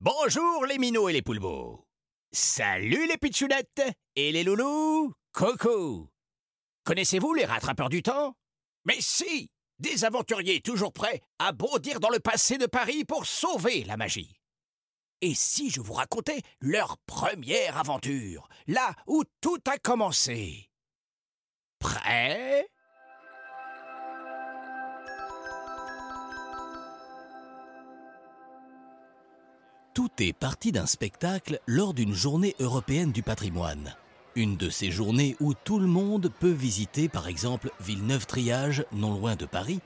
Bonjour les minots et les poulbeaux. Salut les pitchounettes et les loulous. Coucou. Connaissez-vous les rattrapeurs du temps? Mais si Des aventuriers toujours prêts à bondir dans le passé de Paris pour sauver la magie. Et si je vous racontais leur première aventure, là où tout a commencé? Prêt? Tout est parti d'un spectacle lors d'une journée européenne du patrimoine. Une de ces journées où tout le monde peut visiter par exemple Villeneuve-Triage, non loin de Paris,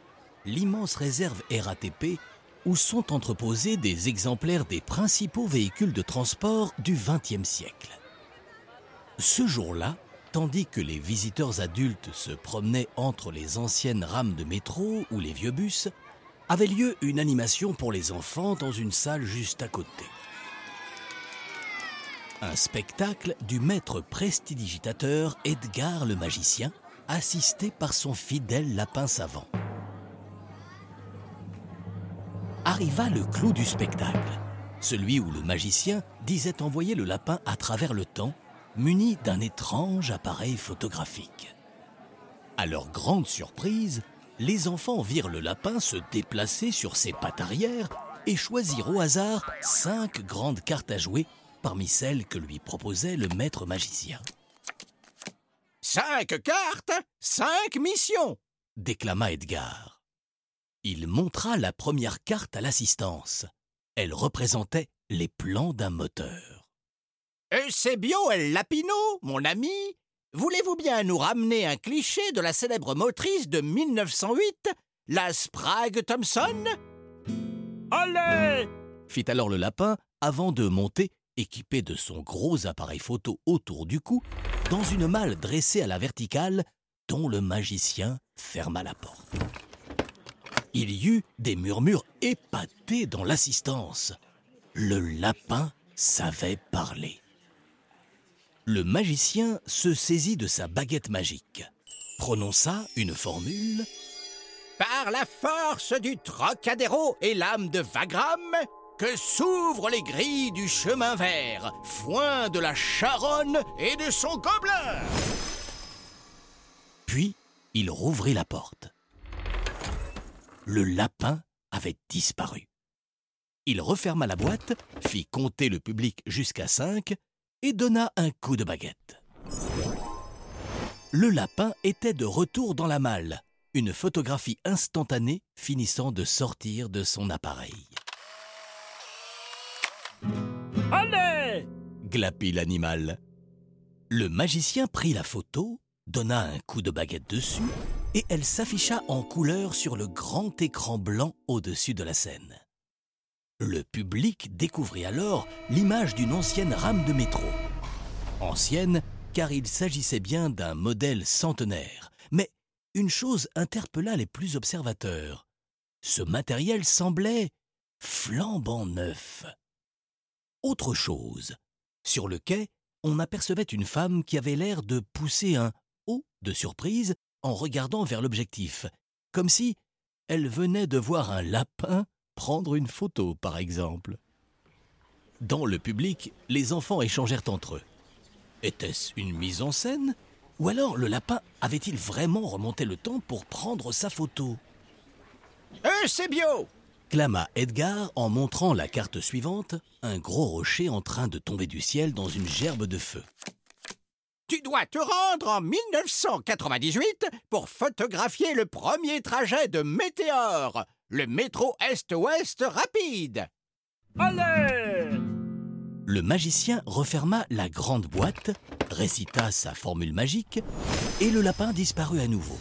l'immense réserve RATP où sont entreposés des exemplaires des principaux véhicules de transport du XXe siècle. Ce jour-là, tandis que les visiteurs adultes se promenaient entre les anciennes rames de métro ou les vieux bus, avait lieu une animation pour les enfants dans une salle juste à côté. Un spectacle du maître prestidigitateur Edgar le magicien, assisté par son fidèle lapin savant. Arriva le clou du spectacle, celui où le magicien disait envoyer le lapin à travers le temps, muni d'un étrange appareil photographique. À leur grande surprise, les enfants virent le lapin se déplacer sur ses pattes arrière et choisir au hasard cinq grandes cartes à jouer parmi celles que lui proposait le maître magicien. Cinq cartes, cinq missions déclama Edgar. Il montra la première carte à l'assistance. Elle représentait les plans d'un moteur. Eusebio El Lapino, mon ami, Voulez-vous bien nous ramener un cliché de la célèbre motrice de 1908, la Sprague Thompson? Allez fit alors le lapin avant de monter, équipé de son gros appareil photo autour du cou, dans une malle dressée à la verticale dont le magicien ferma la porte. Il y eut des murmures épatés dans l'assistance. Le lapin savait parler le magicien se saisit de sa baguette magique, prononça une formule. Par la force du Trocadéro et l'âme de Wagram, que s'ouvrent les grilles du chemin vert, foin de la Charonne et de son gobelin. Puis il rouvrit la porte. Le lapin avait disparu. Il referma la boîte, fit compter le public jusqu'à cinq et donna un coup de baguette. Le lapin était de retour dans la malle, une photographie instantanée finissant de sortir de son appareil. Allez glapit l'animal. Le magicien prit la photo, donna un coup de baguette dessus, et elle s'afficha en couleur sur le grand écran blanc au-dessus de la scène. Le public découvrit alors l'image d'une ancienne rame de métro. Ancienne car il s'agissait bien d'un modèle centenaire. Mais une chose interpella les plus observateurs. Ce matériel semblait flambant neuf. Autre chose, sur le quai, on apercevait une femme qui avait l'air de pousser un haut de surprise en regardant vers l'objectif, comme si elle venait de voir un lapin prendre une photo, par exemple. Dans le public, les enfants échangèrent entre eux. Était-ce une mise en scène? Ou alors le lapin avait-il vraiment remonté le temps pour prendre sa photo? Eusebio clama Edgar en montrant la carte suivante, un gros rocher en train de tomber du ciel dans une gerbe de feu. Tu dois te rendre en 1998 pour photographier le premier trajet de Météore, le métro Est-Ouest rapide. Allez Le magicien referma la grande boîte, récita sa formule magique, et le lapin disparut à nouveau.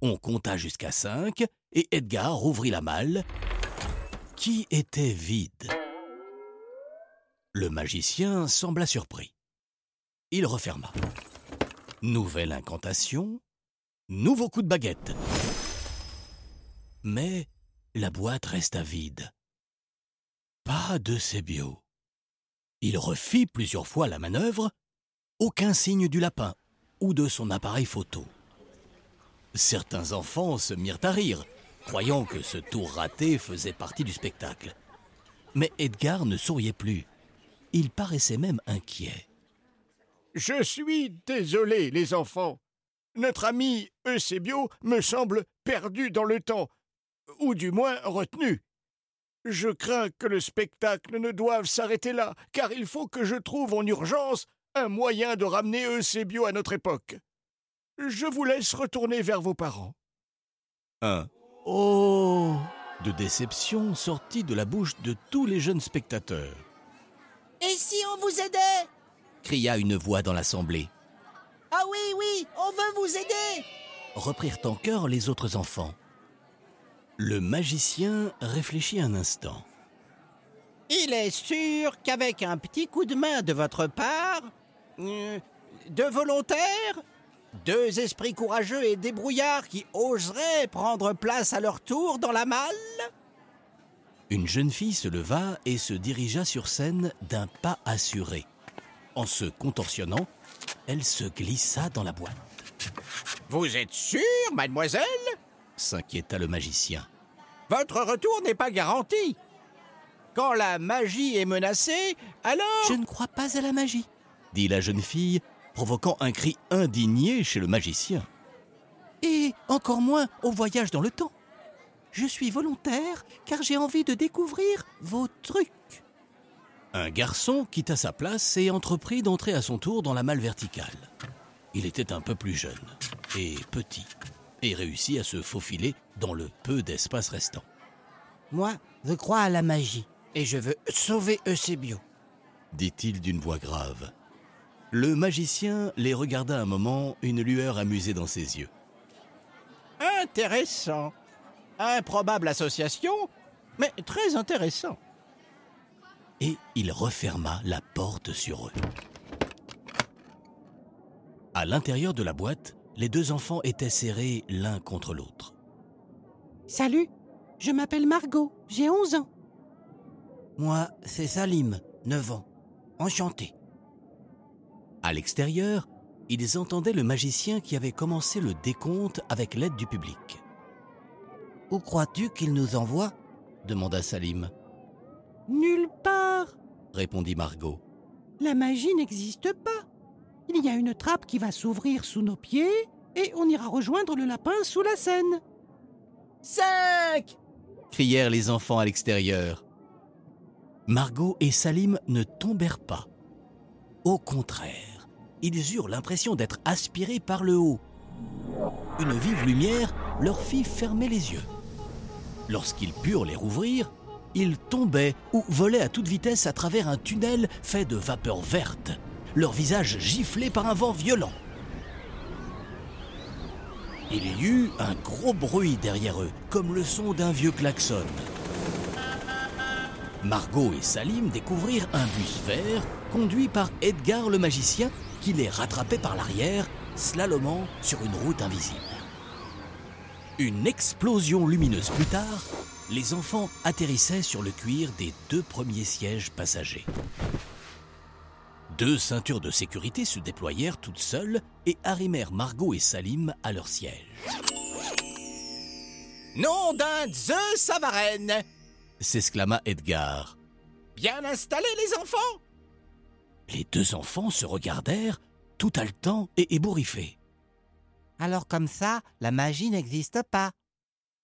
On compta jusqu'à cinq, et Edgar ouvrit la malle, qui était vide. Le magicien sembla surpris. Il referma. Nouvelle incantation, nouveau coup de baguette. Mais la boîte resta vide. Pas de bio. Il refit plusieurs fois la manœuvre, aucun signe du lapin ou de son appareil photo. Certains enfants se mirent à rire, croyant que ce tour raté faisait partie du spectacle. Mais Edgar ne souriait plus. Il paraissait même inquiet. Je suis désolé, les enfants. Notre ami Eusebio me semble perdu dans le temps, ou du moins retenu. Je crains que le spectacle ne doive s'arrêter là, car il faut que je trouve en urgence un moyen de ramener Eusebio à notre époque. Je vous laisse retourner vers vos parents. Un Oh de déception sortit de la bouche de tous les jeunes spectateurs. Et si on vous aidait? cria une voix dans l'assemblée. Ah oui, oui, on veut vous aider reprirent en chœur les autres enfants. Le magicien réfléchit un instant. Il est sûr qu'avec un petit coup de main de votre part, euh, de volontaires, deux esprits courageux et débrouillards qui oseraient prendre place à leur tour dans la malle? Une jeune fille se leva et se dirigea sur scène d'un pas assuré. En se contorsionnant, elle se glissa dans la boîte. Vous êtes sûre, mademoiselle? S'inquiéta le magicien. Votre retour n'est pas garanti. Quand la magie est menacée, alors... Je ne crois pas à la magie, dit la jeune fille provoquant un cri indigné chez le magicien. Et encore moins au voyage dans le temps. Je suis volontaire car j'ai envie de découvrir vos trucs. Un garçon quitta sa place et entreprit d'entrer à son tour dans la malle verticale. Il était un peu plus jeune et petit et réussit à se faufiler dans le peu d'espace restant. Moi, je crois à la magie et je veux sauver Eusebio, dit-il d'une voix grave. Le magicien les regarda un moment, une lueur amusée dans ses yeux. Intéressant. Improbable association, mais très intéressant. Et il referma la porte sur eux. À l'intérieur de la boîte, les deux enfants étaient serrés l'un contre l'autre. Salut, je m'appelle Margot, j'ai 11 ans. Moi, c'est Salim, 9 ans. Enchanté. À l'extérieur, ils entendaient le magicien qui avait commencé le décompte avec l'aide du public. Où crois-tu qu'il nous envoie? demanda Salim. Nulle part, répondit Margot. La magie n'existe pas. Il y a une trappe qui va s'ouvrir sous nos pieds et on ira rejoindre le lapin sous la scène. Cinq crièrent les enfants à l'extérieur. Margot et Salim ne tombèrent pas. Au contraire, ils eurent l'impression d'être aspirés par le haut. Une vive lumière leur fit fermer les yeux. Lorsqu'ils purent les rouvrir, ils tombaient ou volaient à toute vitesse à travers un tunnel fait de vapeur verte, leur visage giflé par un vent violent. Il y eut un gros bruit derrière eux, comme le son d'un vieux klaxon. Margot et Salim découvrirent un bus vert conduit par Edgar le magicien qui les rattrapait par l'arrière, slalomant sur une route invisible. Une explosion lumineuse plus tard, les enfants atterrissaient sur le cuir des deux premiers sièges passagers. Deux ceintures de sécurité se déployèrent toutes seules et arrimèrent Margot et Salim à leur siège. Nom d'un Zeus Savarenne s'exclama Edgar. Bien installés les enfants? Les deux enfants se regardèrent, tout haletants et ébouriffés. Alors comme ça, la magie n'existe pas,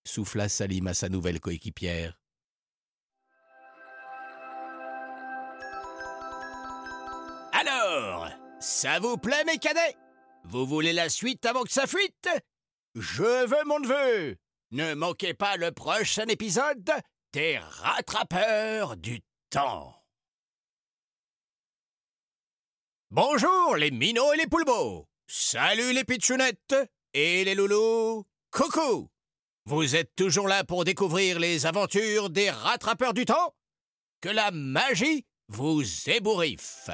souffla Salim à sa nouvelle coéquipière. Ça vous plaît mes cadets? Vous voulez la suite avant que ça fuite? Je veux mon neveu Ne manquez pas le prochain épisode des rattrapeurs du temps. Bonjour les minots et les poulbeaux. Salut les pitchounettes et les loulous. Coucou. Vous êtes toujours là pour découvrir les aventures des rattrapeurs du temps? Que la magie vous ébouriffe.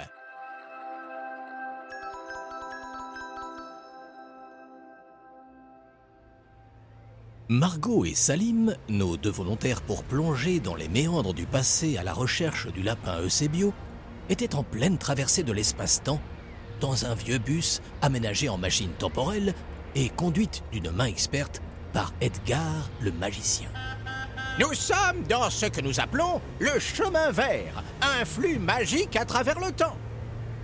Margot et Salim, nos deux volontaires pour plonger dans les méandres du passé à la recherche du lapin Eusebio, étaient en pleine traversée de l'espace-temps dans un vieux bus aménagé en machine temporelle et conduite d'une main experte par Edgar le magicien. Nous sommes dans ce que nous appelons le chemin vert, un flux magique à travers le temps.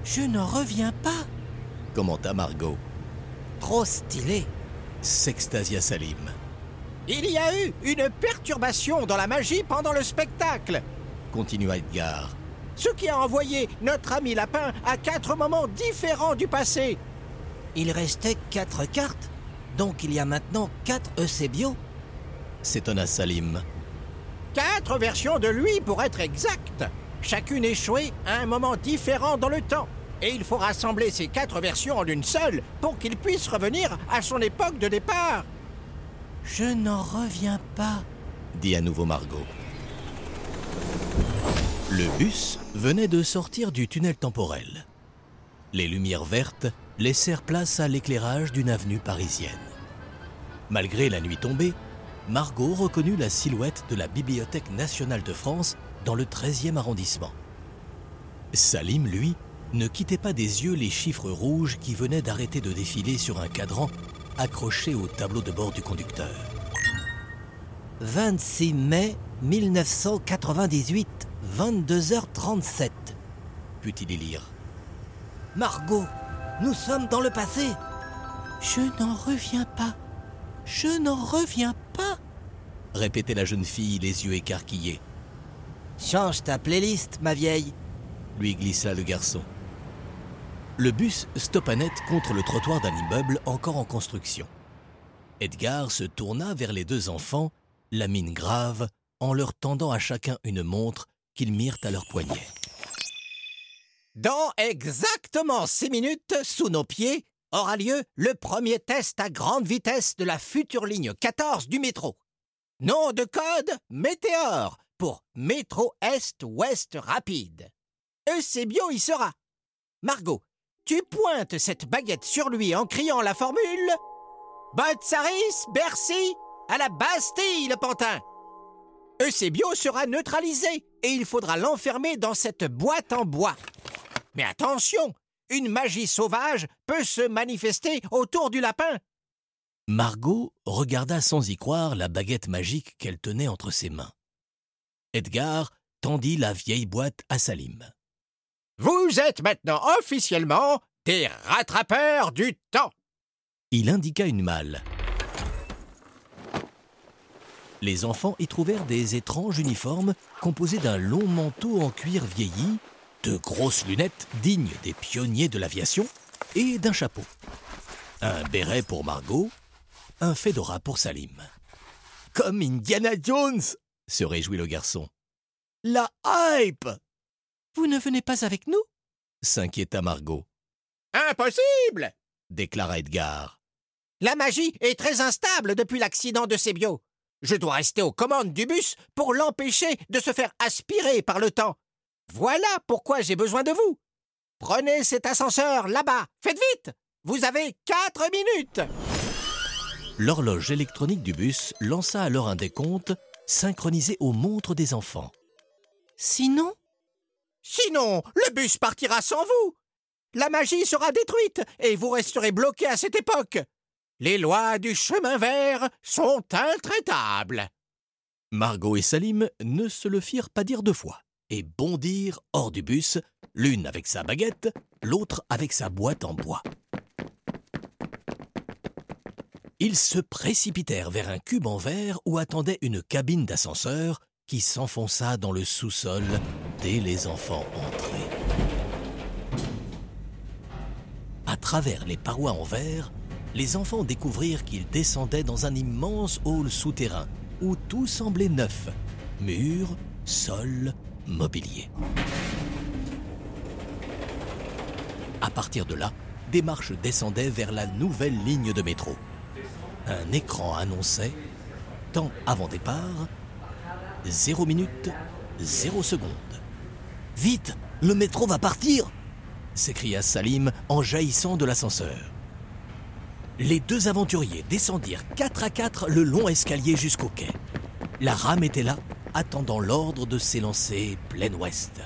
Je n'en reviens pas. commenta Margot. Trop stylé. S'extasia Salim. Il y a eu une perturbation dans la magie pendant le spectacle, Continua Edgar. ce qui a envoyé notre ami lapin à quatre moments différents du passé. Il restait quatre cartes. Donc il y a maintenant quatre Eusebio. S'étonna Salim. Quatre versions de lui pour être exact. Chacune échouée à un moment différent dans le temps. Et il faut rassembler ces quatre versions en une seule pour qu'il puisse revenir à son époque de départ. Je n'en reviens pas. dit à nouveau Margot. Le bus venait de sortir du tunnel temporel. Les lumières vertes laissèrent place à l'éclairage d'une avenue parisienne. Malgré la nuit tombée, Margot reconnut la silhouette de la Bibliothèque nationale de France dans le 13e arrondissement. Salim, lui, ne quittait pas des yeux les chiffres rouges qui venaient d'arrêter de défiler sur un cadran accroché au tableau de bord du conducteur. 26 mai 1998, 22h37. Put-il y lire Margot, nous sommes dans le passé. Je n'en reviens pas. Je n'en reviens pas. répétait la jeune fille, les yeux écarquillés. Change ta playlist, ma vieille. lui glissa le garçon. Le bus stoppa net contre le trottoir d'un immeuble encore en construction. Edgar se tourna vers les deux enfants, la mine grave, en leur tendant à chacun une montre qu'ils mirent à leur poignet. Dans exactement six minutes, sous nos pieds, aura lieu le premier test à grande vitesse de la future ligne 14 du métro. Nom de code Météor pour Métro Est-Ouest Rapide. Eusebio y sera. Margot, tu pointes cette baguette sur lui en criant la formule Botsaris, Bercy, à la Bastille, le pantin. Eusebio sera neutralisé et il faudra l'enfermer dans cette boîte en bois. Mais attention, une magie sauvage peut se manifester autour du lapin. Margot regarda sans y croire la baguette magique qu'elle tenait entre ses mains. Edgar tendit la vieille boîte à Salim. Vous êtes maintenant officiellement des rattrapeurs du temps. Il indiqua une malle. Les enfants y trouvèrent des étranges uniformes composés d'un long manteau en cuir vieilli, de grosses lunettes dignes des pionniers de l'aviation et d'un chapeau. Un béret pour Margot, un fedora pour Salim. Comme Indiana Jones se réjouit le garçon. La hype Vous ne venez pas avec nous? s'inquiéta Margot, Impossible déclara Edgar. La magie est très instable depuis l'accident de Sébio. Je dois rester aux commandes du bus pour l'empêcher de se faire aspirer par le temps. Voilà pourquoi j'ai besoin de vous. Prenez cet ascenseur là-bas. Faites vite. Vous avez quatre minutes. L'horloge électronique du bus lança alors un décompte synchronisé aux montres des enfants. Sinon Sinon, le bus partira sans vous. La magie sera détruite et vous resterez bloqué à cette époque. Les lois du chemin vert sont intraitables. Margot et Salim ne se le firent pas dire deux fois et bondirent hors du bus, l'une avec sa baguette, l'autre avec sa boîte en bois. Ils se précipitèrent vers un cube en verre où attendait une cabine d'ascenseur qui s'enfonça dans le sous-sol dès les enfants entrés. À travers les parois en verre, les enfants découvrirent qu'ils descendaient dans un immense hall souterrain où tout semblait neuf. Murs, sol, mobilier. À partir de là, des marches descendaient vers la nouvelle ligne de métro. Un écran annonçait temps avant départ, 0 minute, 0 seconde. Vite, le métro va partir s'écria Salim en jaillissant de l'ascenseur. Les deux aventuriers descendirent quatre à quatre le long escalier jusqu'au quai. La rame était là, attendant l'ordre de s'élancer plein ouest.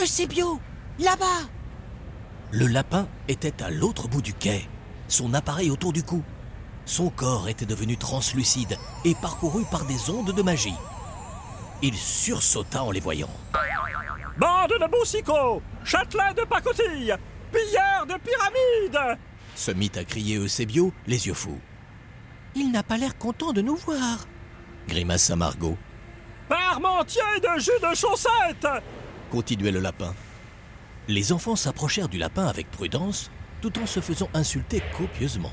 Eusebio Là-bas Le lapin était à l'autre bout du quai, son appareil autour du cou. son corps était devenu translucide et parcouru par des ondes de magie. Il sursauta en les voyant. Bande de boussicots Châtelain de pacotille Pilleurs de pyramides Se mit à crier Eusébio, les yeux fous. Il n'a pas l'air content de nous voir. Grimaça Margot. Parmentier de jus de chaussettes Continuait le lapin. Les enfants s'approchèrent du lapin avec prudence, tout en se faisant insulter copieusement.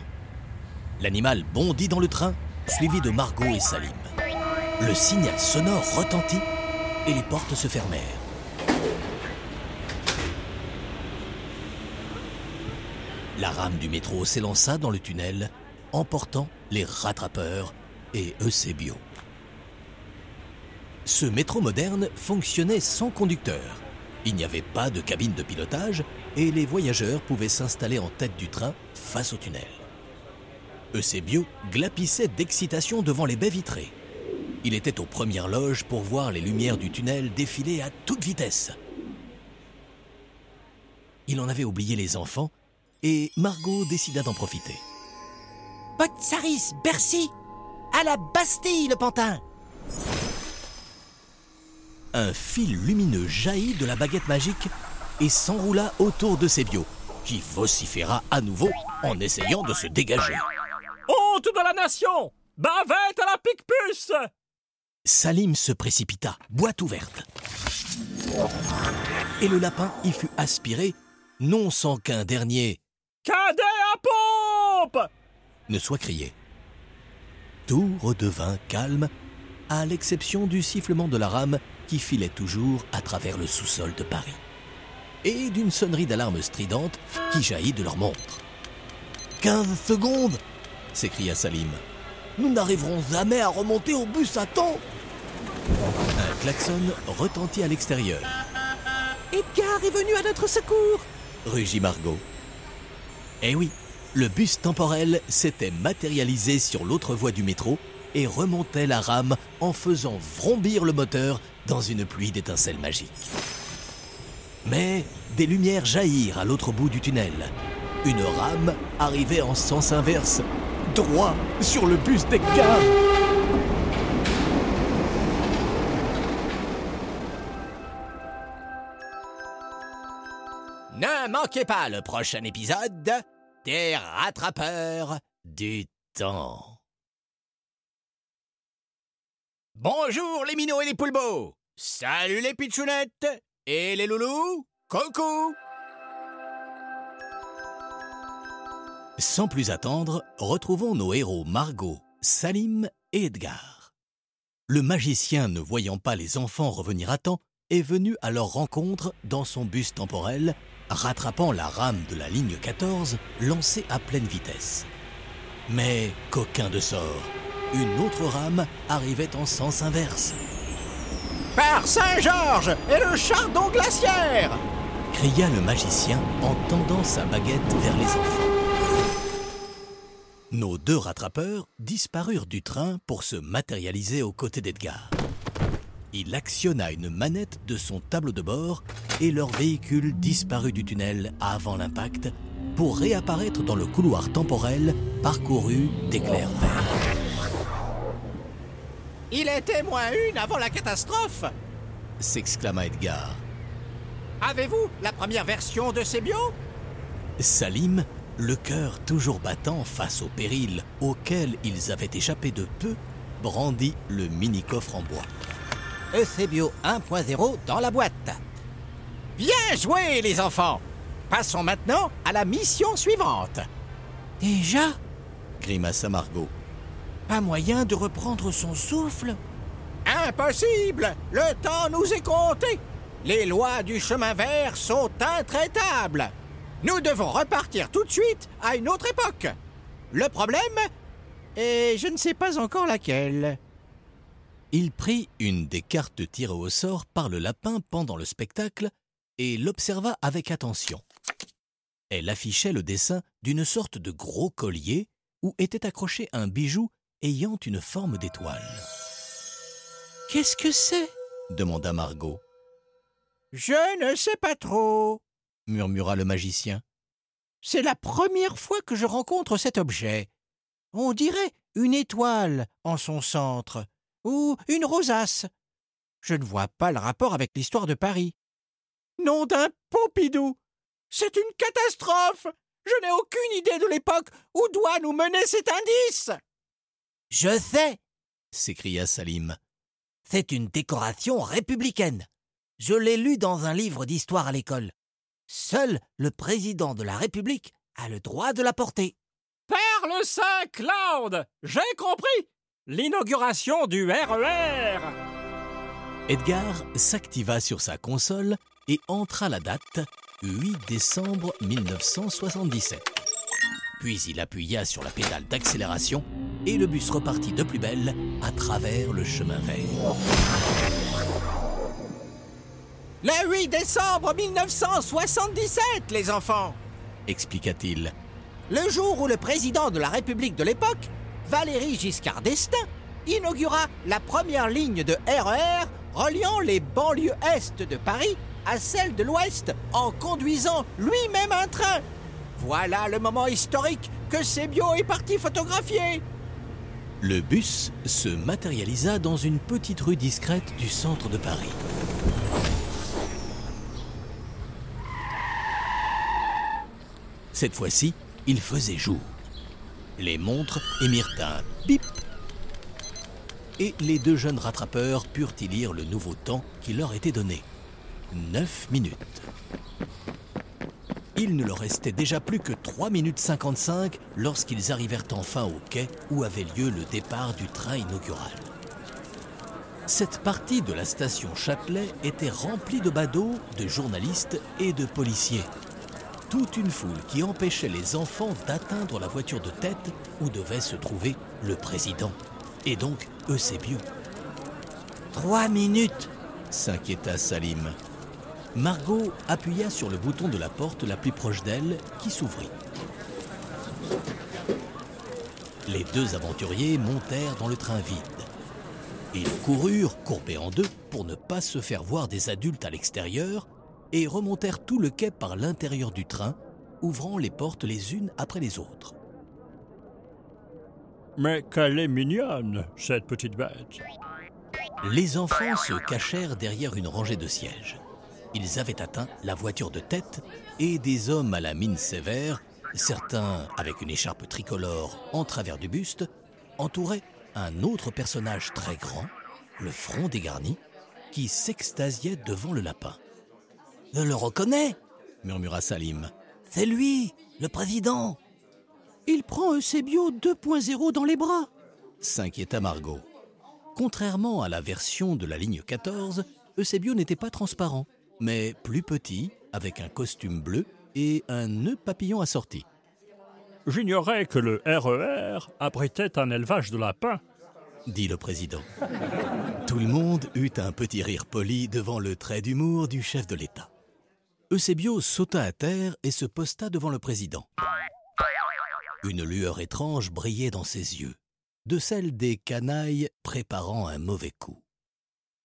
L'animal bondit dans le train, suivi de Margot et Salim. Le signal sonore retentit et les portes se fermèrent. La rame du métro s'élança dans le tunnel, emportant les rattrapeurs et Eusebio. Ce métro moderne fonctionnait sans conducteur. Il n'y avait pas de cabine de pilotage et les voyageurs pouvaient s'installer en tête du train face au tunnel. Eusebio glapissait d'excitation devant les baies vitrées. Il était aux premières loges pour voir les lumières du tunnel défiler à toute vitesse. Il en avait oublié les enfants et Margot décida d'en profiter. Potsaris, Bercy À la Bastille, le pantin Un fil lumineux jaillit de la baguette magique et s'enroula autour de Sébio, qui vociféra à nouveau en essayant de se dégager. Honte de la nation Bavette à la pique-puce Salim se précipita, boîte ouverte. Et le lapin y fut aspiré, non sans qu'un dernier Cadet à pompe ne soit crié. Tout redevint calme, à l'exception du sifflement de la rame qui filait toujours à travers le sous-sol de Paris, et d'une sonnerie d'alarme stridente qui jaillit de leur montre. Quinze secondes s'écria Salim. Nous n'arriverons jamais à remonter au bus à temps. Un klaxon retentit à l'extérieur, Edgar est venu à notre secours? Rugit Margot. Eh oui, le bus temporel s'était matérialisé sur l'autre voie du métro et remontait la rame en faisant vrombir le moteur dans une pluie d'étincelles magiques. Mais des lumières jaillirent à l'autre bout du tunnel. Une rame arrivait en sens inverse, droit sur le bus d'Edgar. Ne manquez pas le prochain épisode des rattrapeurs du temps. Bonjour les minots et les poulbeaux. Salut les pitchounettes et les loulous. Coucou. Sans plus attendre, retrouvons nos héros Margot, Salim et Edgar. Le magicien, ne voyant pas les enfants revenir à temps, est venu à leur rencontre dans son bus temporel, rattrapant la rame de la ligne 14 lancée à pleine vitesse. Mais coquin de sort, une autre rame arrivait en sens inverse. Par Saint-Georges et le chardon glaciaire. cria le magicien en tendant sa baguette vers les enfants. Nos deux rattrapeurs disparurent du train pour se matérialiser aux côtés d'Edgar. Il actionna une manette de son tableau de bord et leur véhicule disparut du tunnel avant l'impact pour réapparaître dans le couloir temporel parcouru d'éclairs verts. Il était moins une avant la catastrophe. S'exclama Edgar. Avez-vous la première version de ces bios Salim, le cœur toujours battant face au péril auquel ils avaient échappé de peu, brandit le mini-coffre en bois. Eusebio 1.0 dans la boîte. Bien joué les enfants. Passons maintenant à la mission suivante. Déjà? Grimaça Margot. Pas moyen de reprendre son souffle? Impossible Le temps nous est compté Les lois du chemin vert sont intraitables Nous devons repartir tout de suite à une autre époque Le problème? Et je ne sais pas encore laquelle. Il prit une des cartes tirées au sort par le lapin pendant le spectacle et l'observa avec attention. Elle affichait le dessin d'une sorte de gros collier où était accroché un bijou ayant une forme d'étoile. Qu'est-ce que c'est? demanda Margot, Je ne sais pas trop. murmura le magicien. C'est la première fois que je rencontre cet objet. On dirait une étoile en son centre, ou une rosace. Je ne vois pas le rapport avec l'histoire de Paris. Nom d'un Pompidou C'est une catastrophe Je n'ai aucune idée de l'époque où doit nous mener cet indice Je sais s'écria Salim. C'est une décoration républicaine. Je l'ai lu dans un livre d'histoire à l'école. Seul le président de la République a le droit de la porter. Par le Saint-Claude J'ai compris L'inauguration du RER Edgar s'activa sur sa console et entra la date 8 décembre 1977. Puis il appuya sur la pédale d'accélération et le bus repartit de plus belle à travers le chemin vert. Le 8 décembre 1977, les enfants expliqua-t-il. Le jour où le président de la République de l'époque, Valéry Giscard d'Estaing, inaugura la première ligne de RER reliant les banlieues est de Paris à celles de l'ouest en conduisant lui-même un train. Voilà le moment historique que Sébio est parti photographier. Le bus se matérialisa dans une petite rue discrète du centre de Paris. Cette fois-ci, il faisait jour. Les montres émirent un bip et les deux jeunes rattrapeurs purent y lire le nouveau temps qui leur était donné. 9 minutes. Il ne leur restait déjà plus que 3 minutes 55 lorsqu'ils arrivèrent enfin au quai où avait lieu le départ du train inaugural. Cette partie de la station Châtelet était remplie de badauds, de journalistes et de policiers. Toute une foule qui empêchait les enfants d'atteindre la voiture de tête où devait se trouver le président. Et donc Eusébio. Trois minutes s'inquiéta Salim. Margot appuya sur le bouton de la porte la plus proche d'elle qui s'ouvrit. Les deux aventuriers montèrent dans le train vide. Ils coururent, courbés en deux, pour ne pas se faire voir des adultes à l'extérieur, et remontèrent tout le quai par l'intérieur du train, ouvrant les portes les unes après les autres. Mais qu'elle est mignonne, cette petite bête. Les enfants se cachèrent derrière une rangée de sièges. Ils avaient atteint la voiture de tête et des hommes à la mine sévère, certains avec une écharpe tricolore en travers du buste, entouraient un autre personnage très grand, le front dégarni, qui s'extasiait devant le lapin. Je le reconnais, murmura Salim. C'est lui, le président. Il prend Eusebio 2.0 dans les bras, s'inquiéta Margot. Contrairement à la version de la ligne 14, Eusebio n'était pas transparent, mais plus petit, avec un costume bleu et un nœud papillon assorti. J'ignorais que le RER abritait un élevage de lapins, dit le président. Tout le monde eut un petit rire poli devant le trait d'humour du chef de l'État. Eusebio sauta à terre et se posta devant le président. Une lueur étrange brillait dans ses yeux, de celle des canailles préparant un mauvais coup.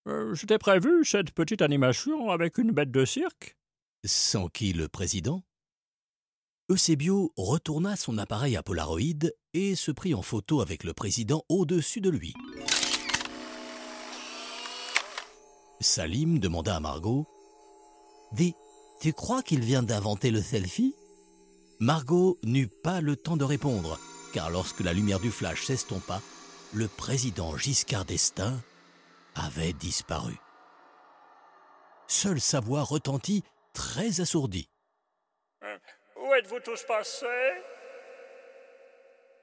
Euh, J'étais prévu cette petite animation avec une bête de cirque? Sans qui le président? Eusebio retourna son appareil à Polaroid et se prit en photo avec le président au-dessus de lui. Salim demanda à Margot tu crois qu'il vient d'inventer le selfie? Margot n'eut pas le temps de répondre, car lorsque la lumière du flash s'estompa, le président Giscard d'Estaing avait disparu. Seule sa voix retentit, très assourdie. Où êtes-vous tous passés?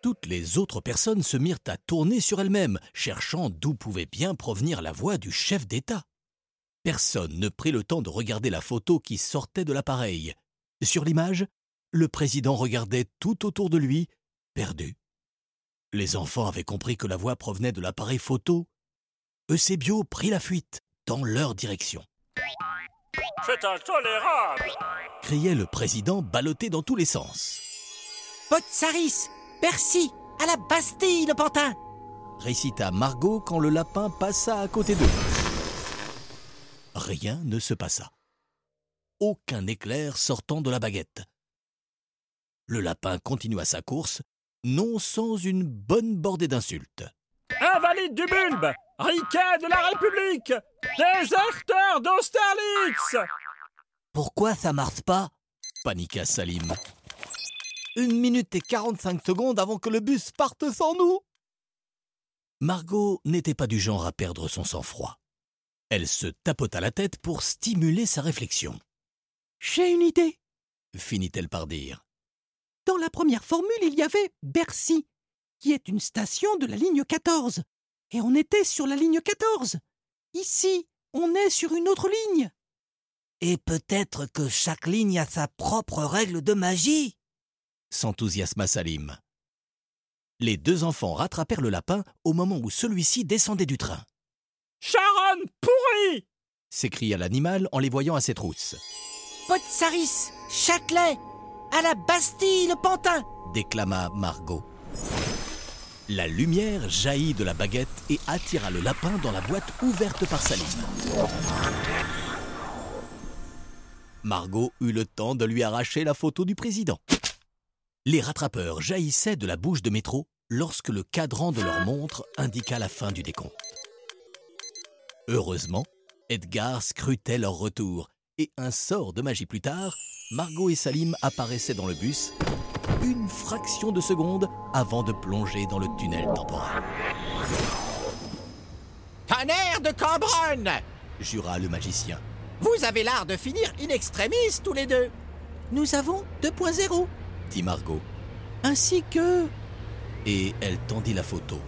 Toutes les autres personnes se mirent à tourner sur elles-mêmes, cherchant d'où pouvait bien provenir la voix du chef d'État. Personne ne prit le temps de regarder la photo qui sortait de l'appareil. Sur l'image, le président regardait tout autour de lui, perdu. Les enfants avaient compris que la voix provenait de l'appareil photo. Eusebio prit la fuite dans leur direction. C'est intolérable criait le président ballotté dans tous les sens. Potsaris Percy À la Bastille, le pantin récita Margot quand le lapin passa à côté d'eux. Rien ne se passa. Aucun éclair sortant de la baguette. Le lapin continua sa course, non sans une bonne bordée d'insultes. Invalide du bulbe Riquet de la République Déserteur d'Austerlitz Pourquoi ça marche pas? Paniqua Salim. Une minute et 45 secondes avant que le bus parte sans nous. Margot n'était pas du genre à perdre son sang-froid. Elle se tapota la tête pour stimuler sa réflexion. J'ai une idée. Finit-elle par dire. Dans la première formule, il y avait Bercy, qui est une station de la ligne 14. Et on était sur la ligne 14. Ici, on est sur une autre ligne. Et peut-être que chaque ligne a sa propre règle de magie s'enthousiasma Salim. Les deux enfants rattrapèrent le lapin au moment où celui-ci descendait du train. Charonne pourrie s'écria l'animal en les voyant à ses trousses. Potsaris, Châtelet, à la Bastille, le pantin déclama Margot. La lumière jaillit de la baguette et attira le lapin dans la boîte ouverte par Salim. Margot eut le temps de lui arracher la photo du président. Les rattrapeurs jaillissaient de la bouche de métro lorsque le cadran de leur montre indiqua la fin du décompte. Heureusement, Edgar scrutait leur retour et un sort de magie plus tard, Margot et Salim apparaissaient dans le bus une fraction de seconde avant de plonger dans le tunnel temporel. Tonnerre de Cambronne jura le magicien. Vous avez l'art de finir in extremis tous les deux. Nous avons 2.0, dit Margot. Ainsi que... Et elle tendit la photo.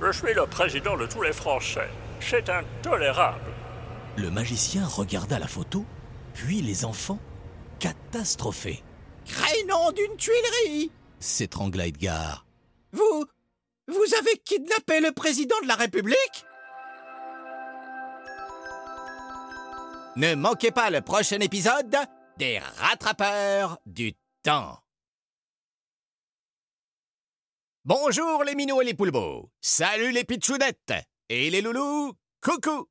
Je suis le président de tous les Français. C'est intolérable. Le magicien regarda la photo, puis les enfants, catastrophés. Crénom d'une tuilerie s'étrangla Edgar. Vous. Vous avez kidnappé le président de la République? Ne manquez pas le prochain épisode des Rattrapeurs du Temps. Bonjour les minots et les poulbeaux. Salut les pitchounettes. Et les loulous, coucou.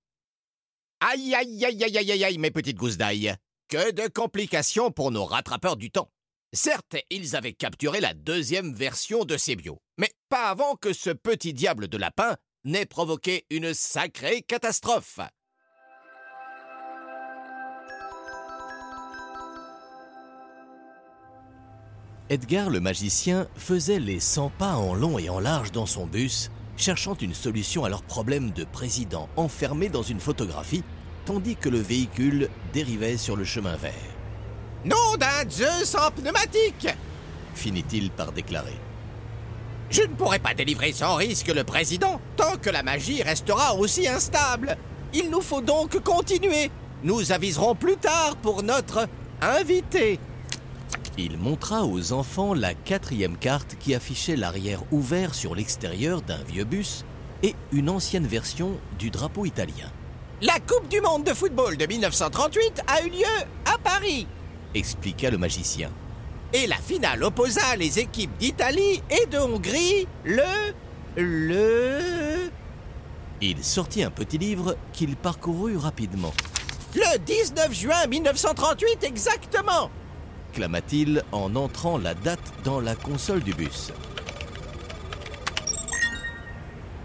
Aïe aïe aïe aïe aïe aïe mes petites gousses d'ail. Que de complications pour nos rattrapeurs du temps. Certes, ils avaient capturé la deuxième version de ces bios, mais pas avant que ce petit diable de lapin n'ait provoqué une sacrée catastrophe. Edgar le magicien faisait les 100 pas en long et en large dans son bus, cherchant une solution à leur problème de président enfermé dans une photographie, tandis que le véhicule dérivait sur le chemin vert. Nom d'un dieu sans pneumatique finit-il par déclarer. Je ne pourrai pas délivrer sans risque le président tant que la magie restera aussi instable. Il nous faut donc continuer. Nous aviserons plus tard pour notre invité. Il montra aux enfants la quatrième carte qui affichait l'arrière ouvert sur l'extérieur d'un vieux bus et une ancienne version du drapeau italien. La Coupe du Monde de football de 1938 a eu lieu à Paris, expliqua le magicien. Et la finale opposa les équipes d'Italie et de Hongrie le... le... Il sortit un petit livre qu'il parcourut rapidement. Le 19 juin 1938 exactement clama-t-il en entrant la date dans la console du bus.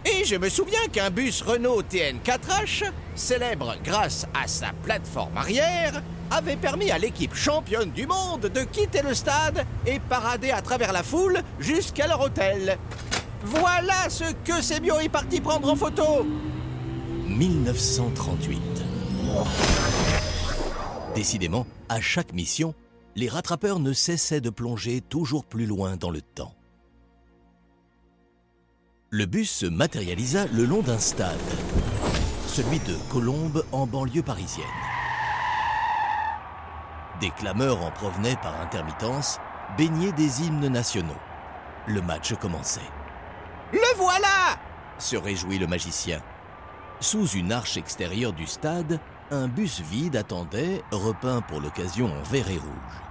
Et je me souviens qu'un bus Renault TN4H, célèbre grâce à sa plateforme arrière, avait permis à l'équipe championne du monde de quitter le stade et parader à travers la foule jusqu'à leur hôtel. Voilà ce que Sébio est parti prendre en photo 1938. Décidément, à chaque mission, les rattrapeurs ne cessaient de plonger toujours plus loin dans le temps. Le bus se matérialisa le long d'un stade, celui de Colombes en banlieue parisienne. Des clameurs en provenaient par intermittence, baignées des hymnes nationaux. Le match commençait. Le voilà se réjouit le magicien. Sous une arche extérieure du stade, un bus vide attendait, repeint pour l'occasion en vert et rouge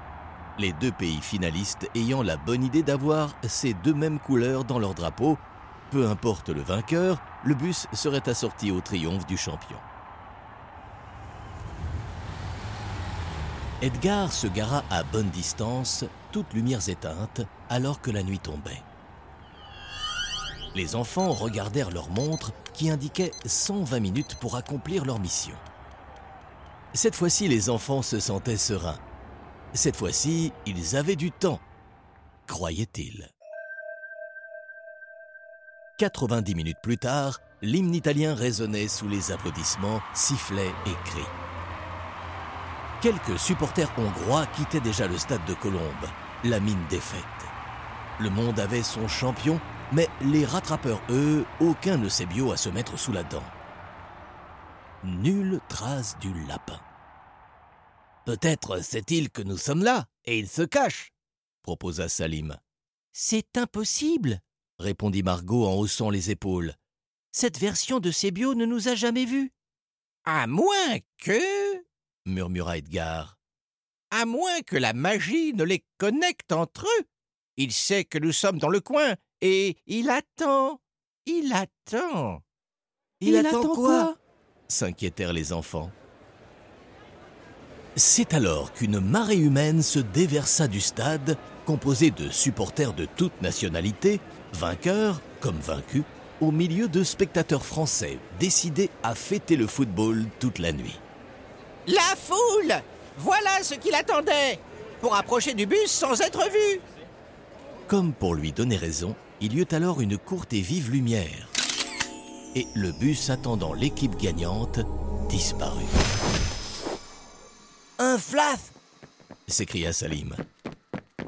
les deux pays finalistes ayant la bonne idée d'avoir ces deux mêmes couleurs dans leur drapeau. Peu importe le vainqueur, le bus serait assorti au triomphe du champion. Edgar se gara à bonne distance, toutes lumières éteintes alors que la nuit tombait. Les enfants regardèrent leur montre qui indiquait 120 minutes pour accomplir leur mission. Cette fois-ci, les enfants se sentaient sereins. Cette fois-ci, ils avaient du temps, croyaient-ils. 90 minutes plus tard, l'hymne italien résonnait sous les applaudissements, sifflets et cris. Quelques supporters hongrois quittaient déjà le stade de Colombe, la mine défaite. Le monde avait son champion, mais les rattrapeurs, eux, aucun ne sait bio à se mettre sous la dent. Nulle trace du lapin. Peut-être sait-il que nous sommes là, et il se cache, proposa Salim. C'est impossible, répondit Margot en haussant les épaules. Cette version de Sébio ne nous a jamais vus. À moins que. murmura Edgar. À moins que la magie ne les connecte entre eux. Il sait que nous sommes dans le coin, et il attend. Il attend. Il, attend, quoi? s'inquiétèrent les enfants. C'est alors qu'une marée humaine se déversa du stade, composé de supporters de toutes nationalités, vainqueurs comme vaincus, au milieu de spectateurs français décidés à fêter le football toute la nuit. La foule Voilà ce qu'il attendait Pour approcher du bus sans être vu Comme pour lui donner raison, il y eut alors une courte et vive lumière. Et le bus attendant l'équipe gagnante disparut. Un flaf s'écria Salim.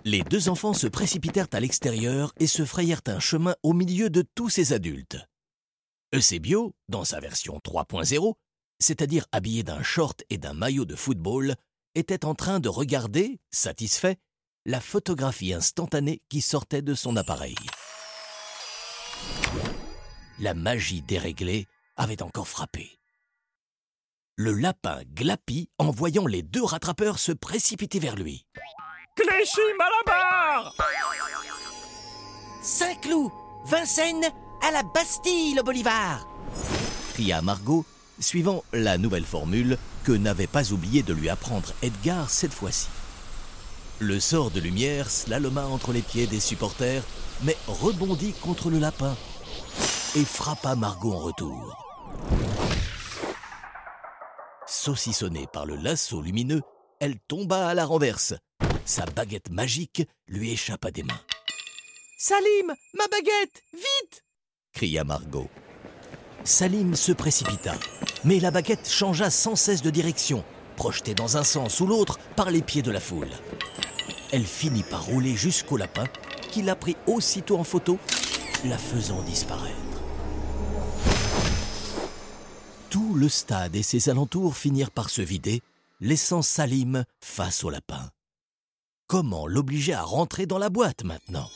Les deux enfants se précipitèrent à l'extérieur et se frayèrent un chemin au milieu de tous ces adultes. Eusebio, dans sa version 3.0, c'est-à-dire habillé d'un short et d'un maillot de football, était en train de regarder, satisfait, la photographie instantanée qui sortait de son appareil. La magie déréglée avait encore frappé. Le lapin glapit en voyant les deux rattrapeurs se précipiter vers lui. Cléchy Malabar Saint-Cloud Vincennes à la Bastille, le Bolivar cria Margot, suivant la nouvelle formule que n'avait pas oublié de lui apprendre Edgar cette fois-ci. Le sort de lumière slaloma entre les pieds des supporters, mais rebondit contre le lapin et frappa Margot en retour. Saucissonnée par le lasso lumineux, elle tomba à la renverse. Sa baguette magique lui échappa des mains. Salim, ma baguette, vite cria Margot. Salim se précipita, mais la baguette changea sans cesse de direction, projetée dans un sens ou l'autre par les pieds de la foule. Elle finit par rouler jusqu'au lapin, qui la prit aussitôt en photo, la faisant disparaître. Tout le stade et ses alentours finirent par se vider, laissant Salim face au lapin. Comment l'obliger à rentrer dans la boîte maintenant?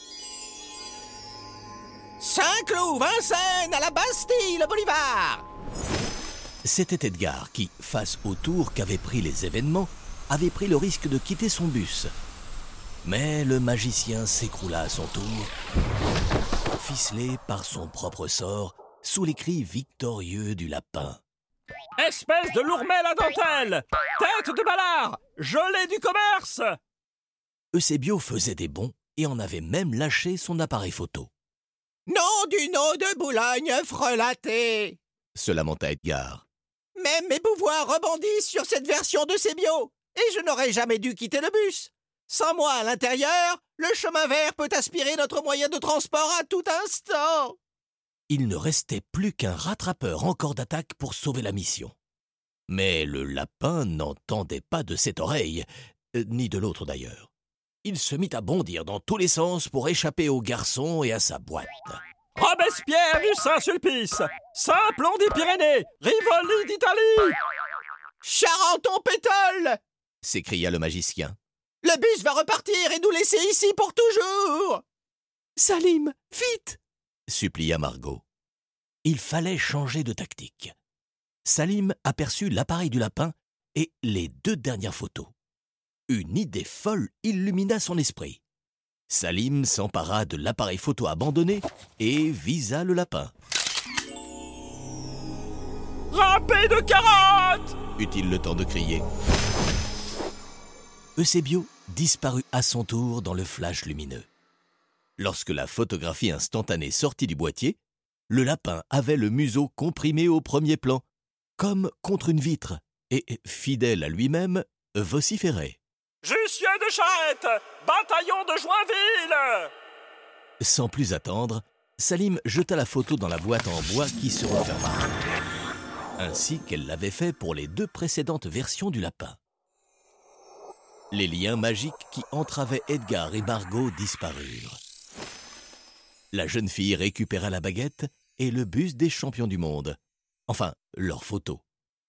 Saint-Cloud, Vincennes, à la Bastille, le Bolivar C'était Edgar qui, face au tour qu'avaient pris les événements, avait pris le risque de quitter son bus. Mais le magicien s'écroula à son tour, ficelé par son propre sort, sous les cris victorieux du lapin. Espèce de lourmel à dentelle Tête de balard Gelée du commerce Eusebio faisait des bons et en avait même lâché son appareil photo. Nom du nom de Boulogne frelaté se lamenta Edgar. Même mes pouvoirs rebondissent sur cette version de Sébio, et je n'aurais jamais dû quitter le bus. Sans moi à l'intérieur, le chemin vert peut aspirer notre moyen de transport à tout instant. Il ne restait plus qu'un rattrapeur encore d'attaque pour sauver la mission. Mais le lapin n'entendait pas de cette oreille, euh, ni de l'autre d'ailleurs il se mit à bondir dans tous les sens pour échapper au garçon et à sa boîte. Robespierre du Saint-Sulpice Saint-Plon des Pyrénées Rivoli d'Italie Charenton pétole s'écria le magicien. Le bus va repartir et nous laisser ici pour toujours Salim, vite supplia Margot. Il fallait changer de tactique. Salim aperçut l'appareil du lapin et les deux dernières photos une idée folle illumina son esprit. Salim s'empara de l'appareil photo abandonné et visa le lapin. Râpé de carottes eut-il le temps de crier. Eusebio disparut à son tour dans le flash lumineux. Lorsque la photographie instantanée sortit du boîtier, le lapin avait le museau comprimé au premier plan, comme contre une vitre, et, fidèle à lui-même, vociférait. Jussieu de Charette Bataillon de Joinville Sans plus attendre, Salim jeta la photo dans la boîte en bois qui se referma, ainsi qu'elle l'avait fait pour les deux précédentes versions du lapin. Les liens magiques qui entravaient Edgar et Margot disparurent. La jeune fille récupéra la baguette et le bus des champions du monde, enfin leur photo,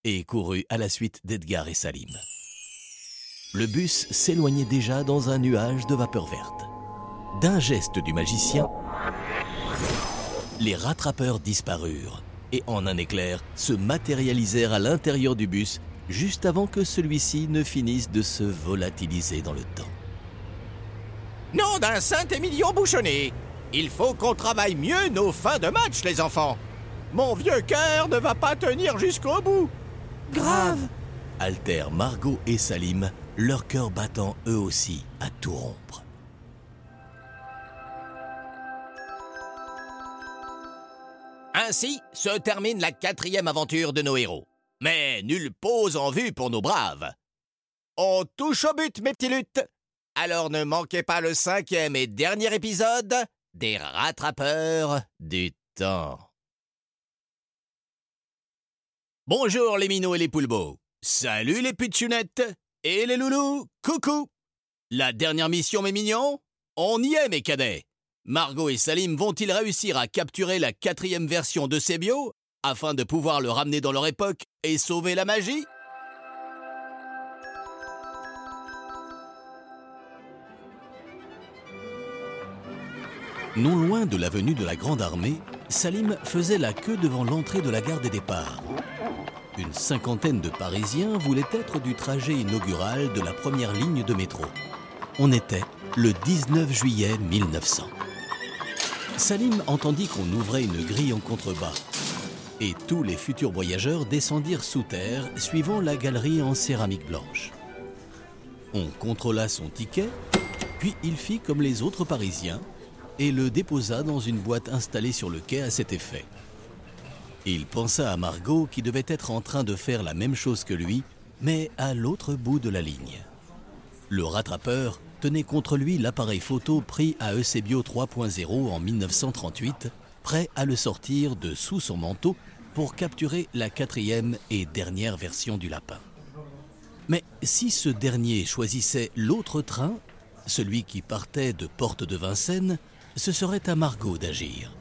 et courut à la suite d'Edgar et Salim. Le bus s'éloignait déjà dans un nuage de vapeur verte. D'un geste du magicien, les rattrapeurs disparurent et en un éclair se matérialisèrent à l'intérieur du bus juste avant que celui-ci ne finisse de se volatiliser dans le temps. Nom d'un Saint-Émilion bouchonné Il faut qu'on travaille mieux nos fins de match, les enfants Mon vieux cœur ne va pas tenir jusqu'au bout Grave altèrent Margot et Salim, leur cœur battant eux aussi à tout rompre. Ainsi se termine la quatrième aventure de nos héros. Mais nulle pause en vue pour nos braves. On touche au but, mes petits luttes. Alors ne manquez pas le cinquième et dernier épisode des rattrapeurs du temps. Bonjour les minots et les poulbeaux. Salut les pitchounettes et les loulous. Coucou. La dernière mission, mes mignons? On y est, mes cadets. Margot et Salim vont-ils réussir à capturer la quatrième version de Sebio afin de pouvoir le ramener dans leur époque et sauver la magie? Non loin de l'avenue de la Grande Armée, Salim faisait la queue devant l'entrée de la gare des départs. Une cinquantaine de Parisiens voulaient être du trajet inaugural de la première ligne de métro. On était le 19 juillet 1900. Salim entendit qu'on ouvrait une grille en contrebas et tous les futurs voyageurs descendirent sous terre suivant la galerie en céramique blanche. On contrôla son ticket, puis il fit comme les autres Parisiens et le déposa dans une boîte installée sur le quai à cet effet. Il pensa à Margot qui devait être en train de faire la même chose que lui, mais à l'autre bout de la ligne. Le rattrapeur tenait contre lui l'appareil photo pris à Eusebio 3.0 en 1938, prêt à le sortir de sous son manteau pour capturer la quatrième et dernière version du lapin. Mais si ce dernier choisissait l'autre train, celui qui partait de Porte de Vincennes, ce serait à Margot d'agir.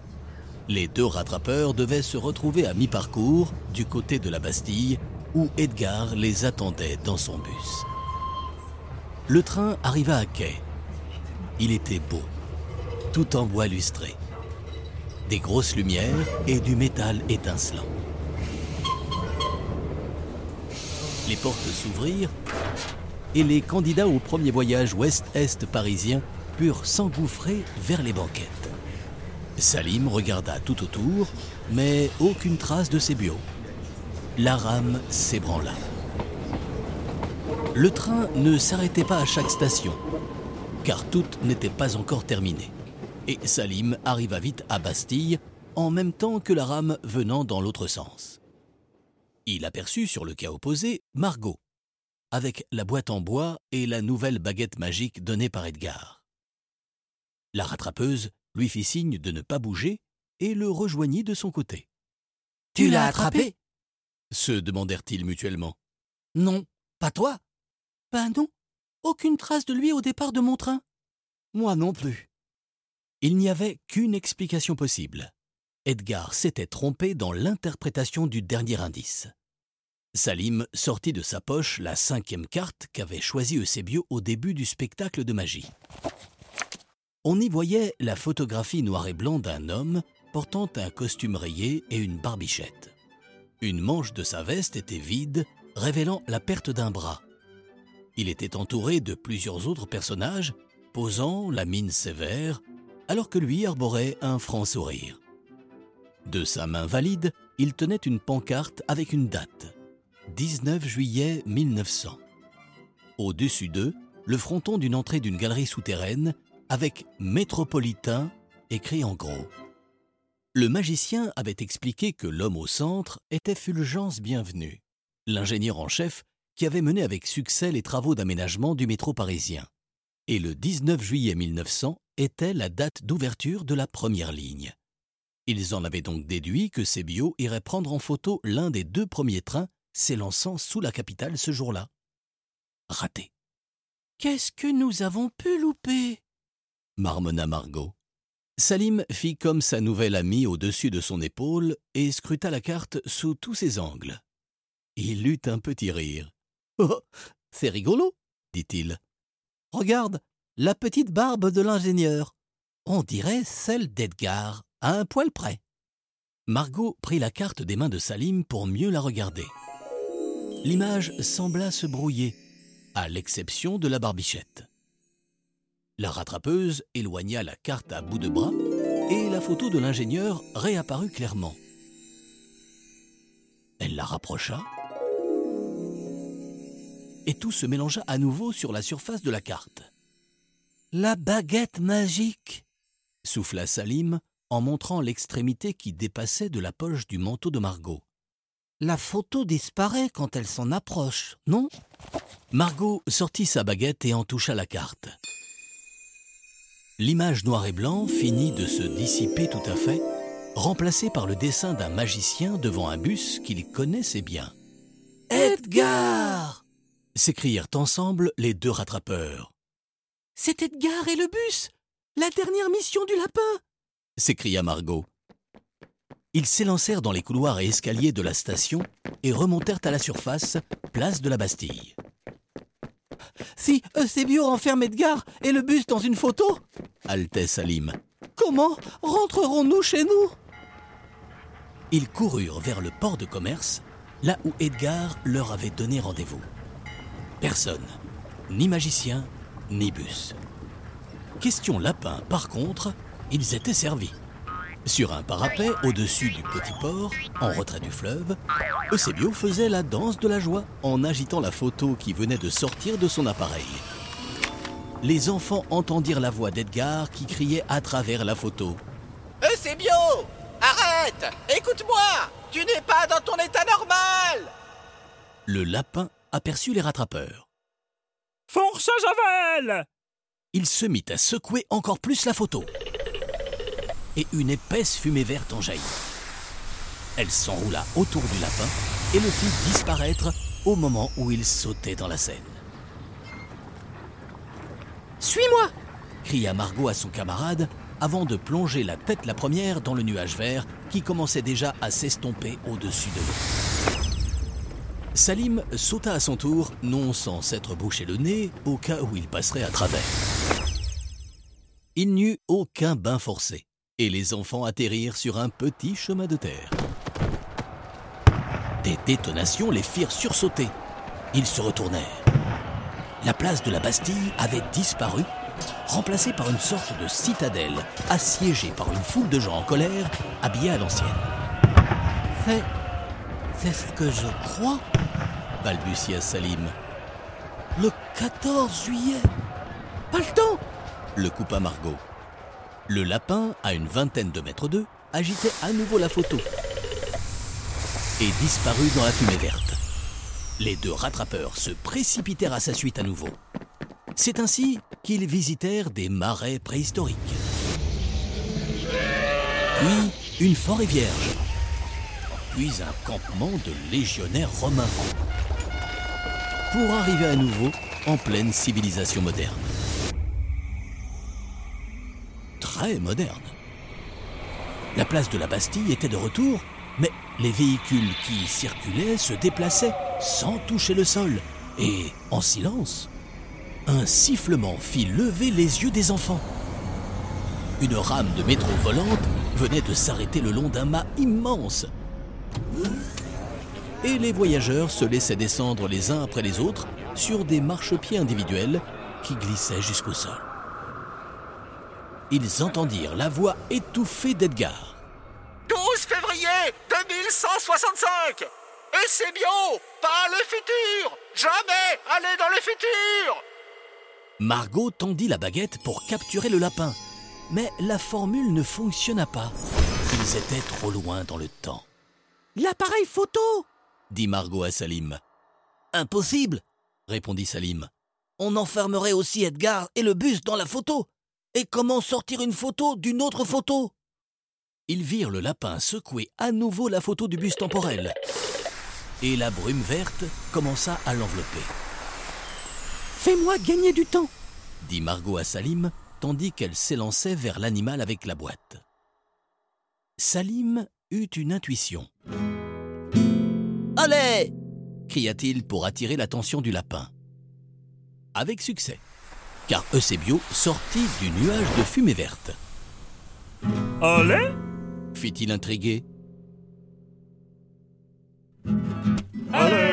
Les deux rattrapeurs devaient se retrouver à mi-parcours du côté de la Bastille où Edgar les attendait dans son bus. Le train arriva à quai. Il était beau, tout en bois lustré des grosses lumières et du métal étincelant. Les portes s'ouvrirent et les candidats au premier voyage ouest-est parisien purent s'engouffrer vers les banquettes. Salim regarda tout autour, mais aucune trace de ses bureaux. La rame s'ébranla. Le train ne s'arrêtait pas à chaque station, car toutes n'étaient pas encore terminées et Salim arriva vite à Bastille en même temps que la rame venant dans l'autre sens. Il aperçut sur le quai opposé Margot, avec la boîte en bois et la nouvelle baguette magique donnée par Edgar. La rattrapeuse lui fit signe de ne pas bouger et le rejoignit de son côté. Tu l'as attrapé? se demandèrent-ils mutuellement. Non, pas toi Ben non, aucune trace de lui au départ de mon train. Moi non plus. Il n'y avait qu'une explication possible. Edgar s'était trompé dans l'interprétation du dernier indice. Salim sortit de sa poche la cinquième carte qu'avait choisie Eusebio au début du spectacle de magie. On y voyait la photographie noir et blanc d'un homme portant un costume rayé et une barbichette. Une manche de sa veste était vide, révélant la perte d'un bras. Il était entouré de plusieurs autres personnages, posant la mine sévère, alors que lui arborait un franc sourire. De sa main valide, il tenait une pancarte avec une date. 19 juillet 1900. Au-dessus d'eux, le fronton d'une entrée d'une galerie souterraine avec Métropolitain écrit en gros. Le magicien avait expliqué que l'homme au centre était Fulgence Bienvenue, l'ingénieur en chef qui avait mené avec succès les travaux d'aménagement du métro parisien. Et le 19 juillet 1900 était la date d'ouverture de la première ligne. Ils en avaient donc déduit que ces bio iraient prendre en photo l'un des deux premiers trains s'élançant sous la capitale ce jour-là. Raté. Qu'est-ce que nous avons pu louper? Marmonna Margot. Salim fit comme sa nouvelle amie au-dessus de son épaule et scruta la carte sous tous ses angles. Il eut un petit rire. Oh, c'est rigolo, dit-il. Regarde, la petite barbe de l'ingénieur. On dirait celle d'Edgar, à un poil près. Margot prit la carte des mains de Salim pour mieux la regarder. L'image sembla se brouiller, à l'exception de la barbichette. La rattrapeuse éloigna la carte à bout de bras et la photo de l'ingénieur réapparut clairement. Elle la rapprocha et tout se mélangea à nouveau sur la surface de la carte. La baguette magique souffla Salim en montrant l'extrémité qui dépassait de la poche du manteau de Margot. La photo disparaît quand elle s'en approche, non? Margot sortit sa baguette et en toucha la carte. L'image noir et blanc finit de se dissiper tout à fait, remplacée par le dessin d'un magicien devant un bus qu'il connaissait bien. Edgar s'écrièrent ensemble les deux rattrapeurs. C'est Edgar et le bus La dernière mission du lapin s'écria Margot. Ils s'élancèrent dans les couloirs et escaliers de la station et remontèrent à la surface, place de la Bastille. Si Eusebio enferme Edgar et le bus dans une photo haletait Salim. Comment rentrerons-nous chez nous? Ils coururent vers le port de commerce, là où Edgar leur avait donné rendez-vous. Personne, ni magicien, ni bus. Question lapin, par contre, ils étaient servis. Sur un parapet au-dessus du petit port, en retrait du fleuve, Eusebio faisait la danse de la joie en agitant la photo qui venait de sortir de son appareil. Les enfants entendirent la voix d'Edgar qui criait à travers la photo. Eusebio Arrête Écoute-moi Tu n'es pas dans ton état normal Le lapin aperçut les rattrapeurs. Force Javel Il se mit à secouer encore plus la photo et une épaisse fumée verte en jaillit. Elle s'enroula autour du lapin et le fit disparaître au moment où il sautait dans la Seine. Suis-moi cria Margot à son camarade avant de plonger la tête la première dans le nuage vert qui commençait déjà à s'estomper au-dessus de l'eau. Salim sauta à son tour, non sans s'être bouché le nez au cas où il passerait à travers. Il n'eut aucun bain forcé et les enfants atterrirent sur un petit chemin de terre. Des détonations les firent sursauter. Ils se retournèrent. La place de la Bastille avait disparu, remplacée par une sorte de citadelle, assiégée par une foule de gens en colère, habillés à l'ancienne. C'est. C'est ce que je crois balbutia Salim. Le 14 juillet Pas le temps Le coupa Margot. Le lapin, à une vingtaine de mètres d'eux, agitait à nouveau la photo et disparut dans la fumée verte. Les deux rattrapeurs se précipitèrent à sa suite à nouveau. C'est ainsi qu'ils visitèrent des marais préhistoriques. Puis une forêt vierge. Puis un campement de légionnaires romains. Pour arriver à nouveau en pleine civilisation moderne. Très moderne. La place de la Bastille était de retour, mais les véhicules qui circulaient se déplaçaient sans toucher le sol et en silence. Un sifflement fit lever les yeux des enfants. Une rame de métro volante venait de s'arrêter le long d'un mât immense. Et les voyageurs se laissaient descendre les uns après les autres sur des marchepieds individuels qui glissaient jusqu'au sol. Ils entendirent la voix étouffée d'Edgar. 12 février 2165 Eusebio Pas le futur Jamais aller dans le futur Margot tendit la baguette pour capturer le lapin, mais la formule ne fonctionna pas. Ils étaient trop loin dans le temps. L'appareil photo dit Margot à Salim. Impossible, répondit Salim. On enfermerait aussi Edgar et le bus dans la photo. Et comment sortir une photo d'une autre photo? Ils virent le lapin secouer à nouveau la photo du bus temporel. Et la brume verte commença à l'envelopper. Fais-moi gagner du temps dit Margot à Salim, tandis qu'elle s'élançait vers l'animal avec la boîte. Salim eut une intuition. Allez cria-t-il pour attirer l'attention du lapin. Avec succès, car Eusebio sortit du nuage de fumée verte. Allez? Fit-il intrigué. Allez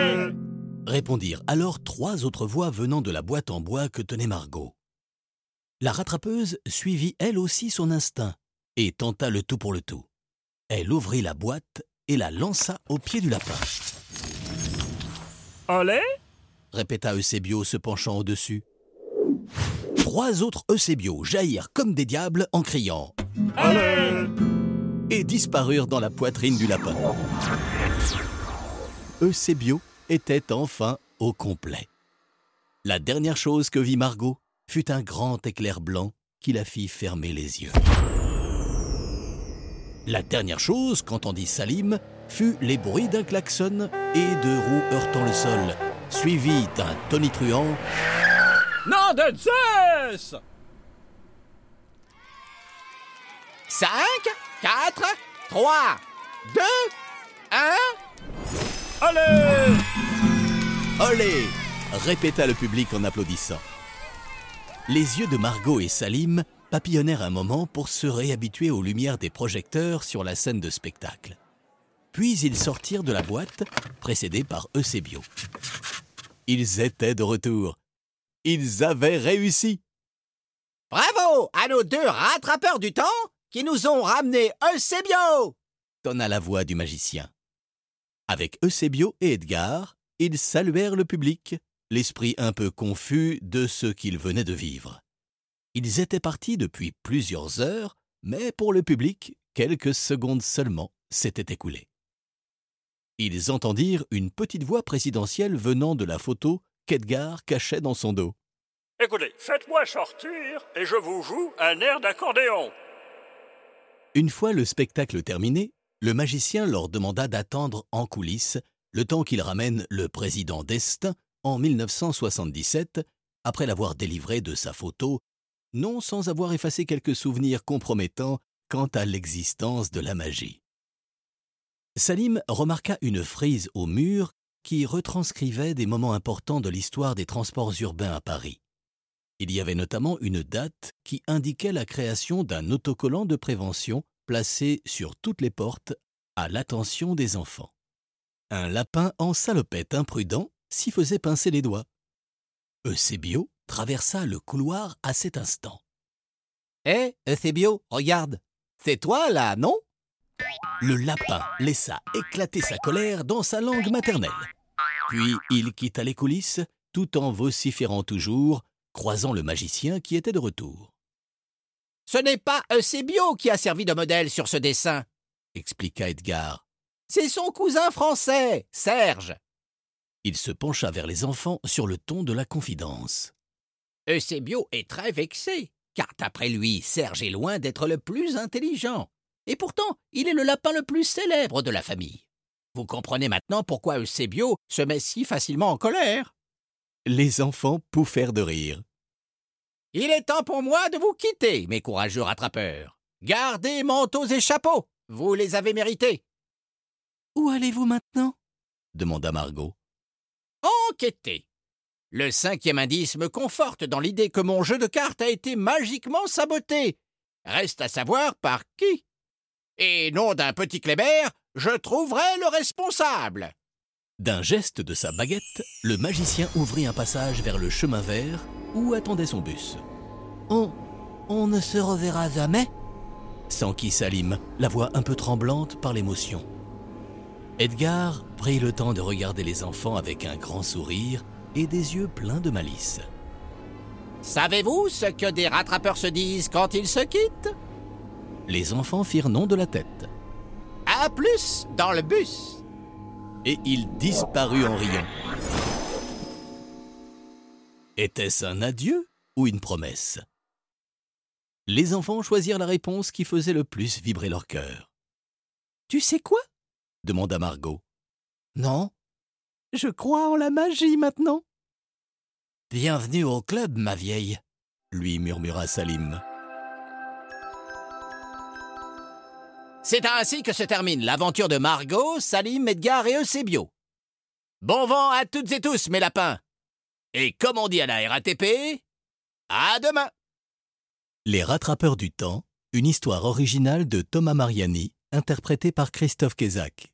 répondirent alors trois autres voix venant de la boîte en bois que tenait Margot. La rattrapeuse suivit elle aussi son instinct et tenta le tout pour le tout. Elle ouvrit la boîte et la lança au pied du lapin. Allez? Répéta Eusebio se penchant au-dessus. Trois autres Eusebio jaillirent comme des diables en criant Allez et disparurent dans la poitrine du lapin. Eusebio était enfin au complet. La dernière chose que vit Margot fut un grand éclair blanc qui la fit fermer les yeux. La dernière chose qu'entendit Salim fut les bruits d'un klaxon et de roues heurtant le sol, suivi d'un tonitruant Nom de Zeus 5, 4, 3, 2, 1. Allez Olé répéta le public en applaudissant. Les yeux de Margot et Salim papillonnèrent un moment pour se réhabituer aux lumières des projecteurs sur la scène de spectacle. Puis ils sortirent de la boîte, précédés par Eusebio. Ils étaient de retour. Ils avaient réussi. Bravo à nos deux rattrapeurs du temps qui nous ont ramené Eusebio tonna la voix du magicien. Avec Eusebio et Edgar, ils saluèrent le public, l'esprit un peu confus de ce qu'ils venaient de vivre. Ils étaient partis depuis plusieurs heures, mais pour le public, quelques secondes seulement s'étaient écoulées. Ils entendirent une petite voix présidentielle venant de la photo qu'Edgar cachait dans son dos. Écoutez, faites-moi sortir et je vous joue un air d'accordéon. Une fois le spectacle terminé, le magicien leur demanda d'attendre en coulisses le temps qu'il ramène le président d'Est en 1977, après l'avoir délivré de sa photo, non sans avoir effacé quelques souvenirs compromettants quant à l'existence de la magie. Salim remarqua une frise au mur qui retranscrivait des moments importants de l'histoire des transports urbains à Paris. Il y avait notamment une date qui indiquait la création d'un autocollant de prévention placé sur toutes les portes à l'attention des enfants. Un lapin en salopette imprudent s'y faisait pincer les doigts. Eusebio traversa le couloir à cet instant. Hé, Eusebio, regarde. C'est toi là, non? Le lapin laissa éclater sa colère dans sa langue maternelle. Puis il quitta les coulisses, tout en vociférant toujours, croisant le magicien qui était de retour. Ce n'est pas Eusebio qui a servi de modèle sur ce dessin, expliqua Edgar. C'est son cousin français, Serge. Il se pencha vers les enfants sur le ton de la confidence. Eusebio est très vexé, car d'après lui, Serge est loin d'être le plus intelligent. Et pourtant, il est le lapin le plus célèbre de la famille. Vous comprenez maintenant pourquoi Eusebio se met si facilement en colère. Les enfants pouffèrent de rire. Il est temps pour moi de vous quitter, mes courageux rattrapeurs. Gardez manteaux et chapeaux. Vous les avez mérités. Où allez-vous maintenant? demanda Margot. Enquêtez. Le cinquième indice me conforte dans l'idée que mon jeu de cartes a été magiquement saboté. Reste à savoir par qui. Et non d'un petit Kléber, je trouverai le responsable. D'un geste de sa baguette, le magicien ouvrit un passage vers le chemin vert où attendait son bus. On. on ne se reverra jamais? S'enquit Salim, la voix un peu tremblante par l'émotion. Edgar prit le temps de regarder les enfants avec un grand sourire et des yeux pleins de malice. Savez-vous ce que des rattrapeurs se disent quand ils se quittent? Les enfants firent non de la tête. À plus dans le bus Et il disparut en riant. Était-ce un adieu ou une promesse? Les enfants choisirent la réponse qui faisait le plus vibrer leur cœur. Tu sais quoi? demanda Margot. Non Je crois en la magie maintenant, Bienvenue au club, ma vieille. lui murmura Salim. C'est ainsi que se termine l'aventure de Margot, Salim, Edgar et Eusebio. Bon vent à toutes et tous, mes lapins. Et comme on dit à la RATP, à demain. Les rattrapeurs du temps, une histoire originale de Thomas Mariani, interprétée par Christophe Kézac.